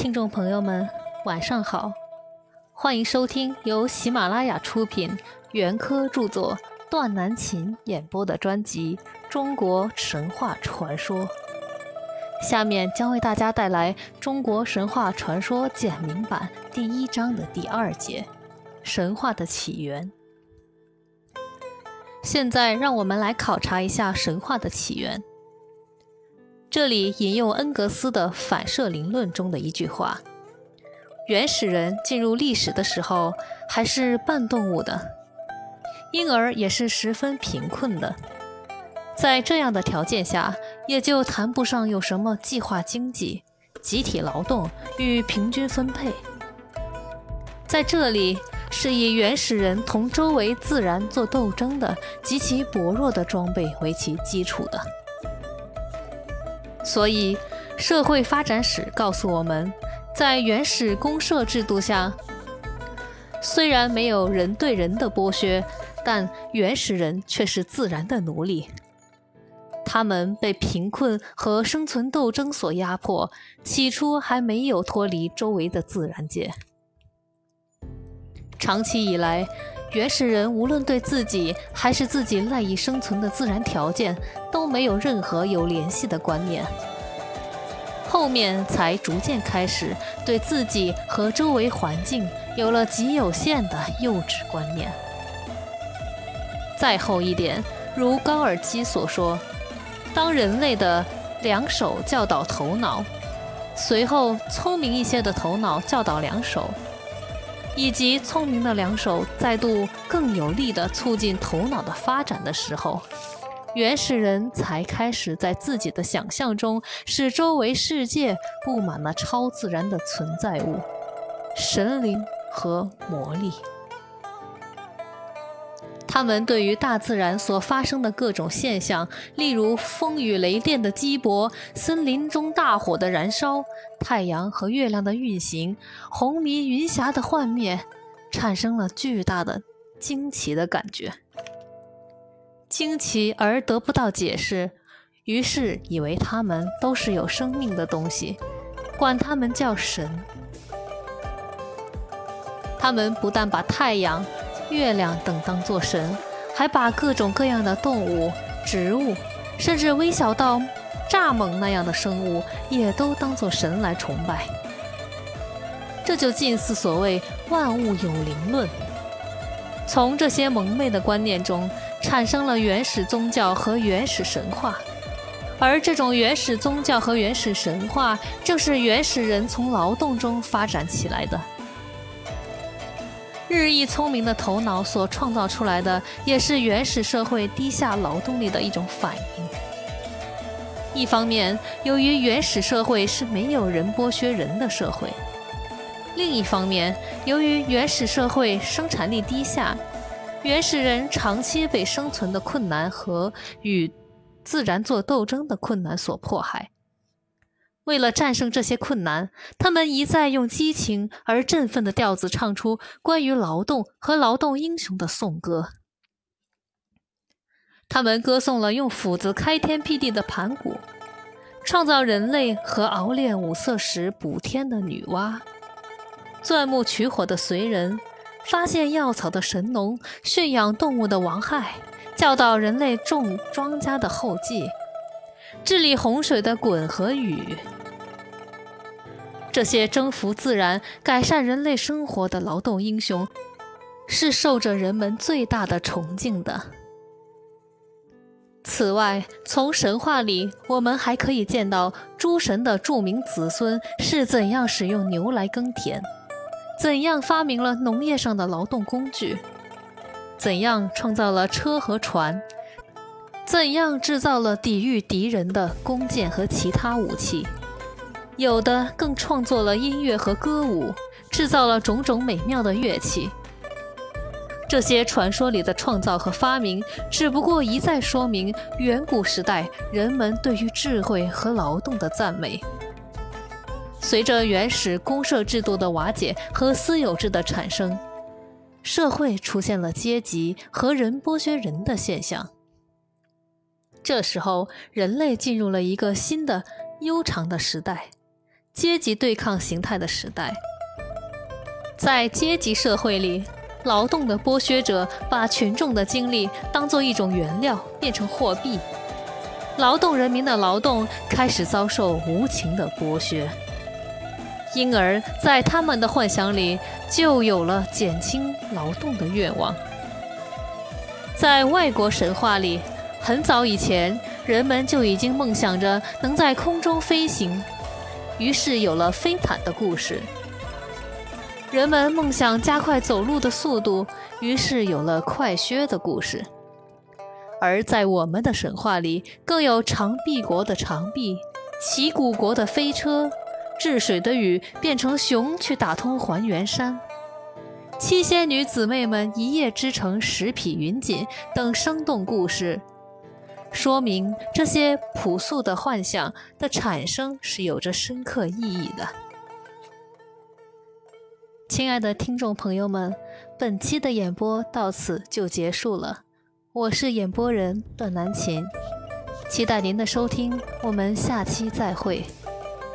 听众朋友们，晚上好，欢迎收听由喜马拉雅出品、袁科著作、段南琴演播的专辑《中国神话传说》。下面将为大家带来《中国神话传说简明版》第一章的第二节：神话的起源。现在，让我们来考察一下神话的起源。这里引用恩格斯的《反射灵论》中的一句话：“原始人进入历史的时候还是半动物的，因而也是十分贫困的。在这样的条件下，也就谈不上有什么计划经济、集体劳动与平均分配。在这里，是以原始人同周围自然做斗争的极其薄弱的装备为其基础的。”所以，社会发展史告诉我们，在原始公社制度下，虽然没有人对人的剥削，但原始人却是自然的奴隶。他们被贫困和生存斗争所压迫，起初还没有脱离周围的自然界。长期以来，原始人无论对自己还是自己赖以生存的自然条件，都没有任何有联系的观念。后面才逐渐开始对自己和周围环境有了极有限的幼稚观念。再后一点，如高尔基所说，当人类的两手教导头脑，随后聪明一些的头脑教导两手。以及聪明的两手再度更有力地促进头脑的发展的时候，原始人才开始在自己的想象中使周围世界布满了超自然的存在物、神灵和魔力。他们对于大自然所发生的各种现象，例如风雨雷电的激搏、森林中大火的燃烧、太阳和月亮的运行、红迷云霞的幻灭，产生了巨大的惊奇的感觉。惊奇而得不到解释，于是以为他们都是有生命的东西，管他们叫神。他们不但把太阳。月亮等当作神，还把各种各样的动物、植物，甚至微小到蚱蜢那样的生物，也都当作神来崇拜。这就近似所谓“万物有灵论”。从这些蒙昧的观念中，产生了原始宗教和原始神话，而这种原始宗教和原始神话，正是原始人从劳动中发展起来的。日益聪明的头脑所创造出来的，也是原始社会低下劳动力的一种反应。一方面，由于原始社会是没有人剥削人的社会；另一方面，由于原始社会生产力低下，原始人长期被生存的困难和与自然做斗争的困难所迫害。为了战胜这些困难，他们一再用激情而振奋的调子唱出关于劳动和劳动英雄的颂歌。他们歌颂了用斧子开天辟地的盘古，创造人类和熬炼五色石补天的女娲，钻木取火的燧人，发现药草的神农，驯养动物的王亥，教导人类种庄稼的后稷，治理洪水的鲧和禹。这些征服自然、改善人类生活的劳动英雄，是受着人们最大的崇敬的。此外，从神话里，我们还可以见到诸神的著名子孙是怎样使用牛来耕田，怎样发明了农业上的劳动工具，怎样创造了车和船，怎样制造了抵御敌人的弓箭和其他武器。有的更创作了音乐和歌舞，制造了种种美妙的乐器。这些传说里的创造和发明，只不过一再说明远古时代人们对于智慧和劳动的赞美。随着原始公社制度的瓦解和私有制的产生，社会出现了阶级和人剥削人的现象。这时候，人类进入了一个新的悠长的时代。阶级对抗形态的时代。在阶级社会里，劳动的剥削者把群众的精力当做一种原料，变成货币。劳动人民的劳动开始遭受无情的剥削，因而，在他们的幻想里就有了减轻劳动的愿望。在外国神话里，很早以前，人们就已经梦想着能在空中飞行，于是有了飞毯的故事。人们梦想加快走路的速度，于是有了快靴的故事。而在我们的神话里，更有长臂国的长臂，齐鼓国的飞车，治水的禹变成熊去打通还原山，七仙女姊妹们一夜织成十匹云锦等生动故事，说明这些朴素的幻想的产生是有着深刻意义的。亲爱的听众朋友们，本期的演播到此就结束了。我是演播人段南琴，期待您的收听，我们下期再会。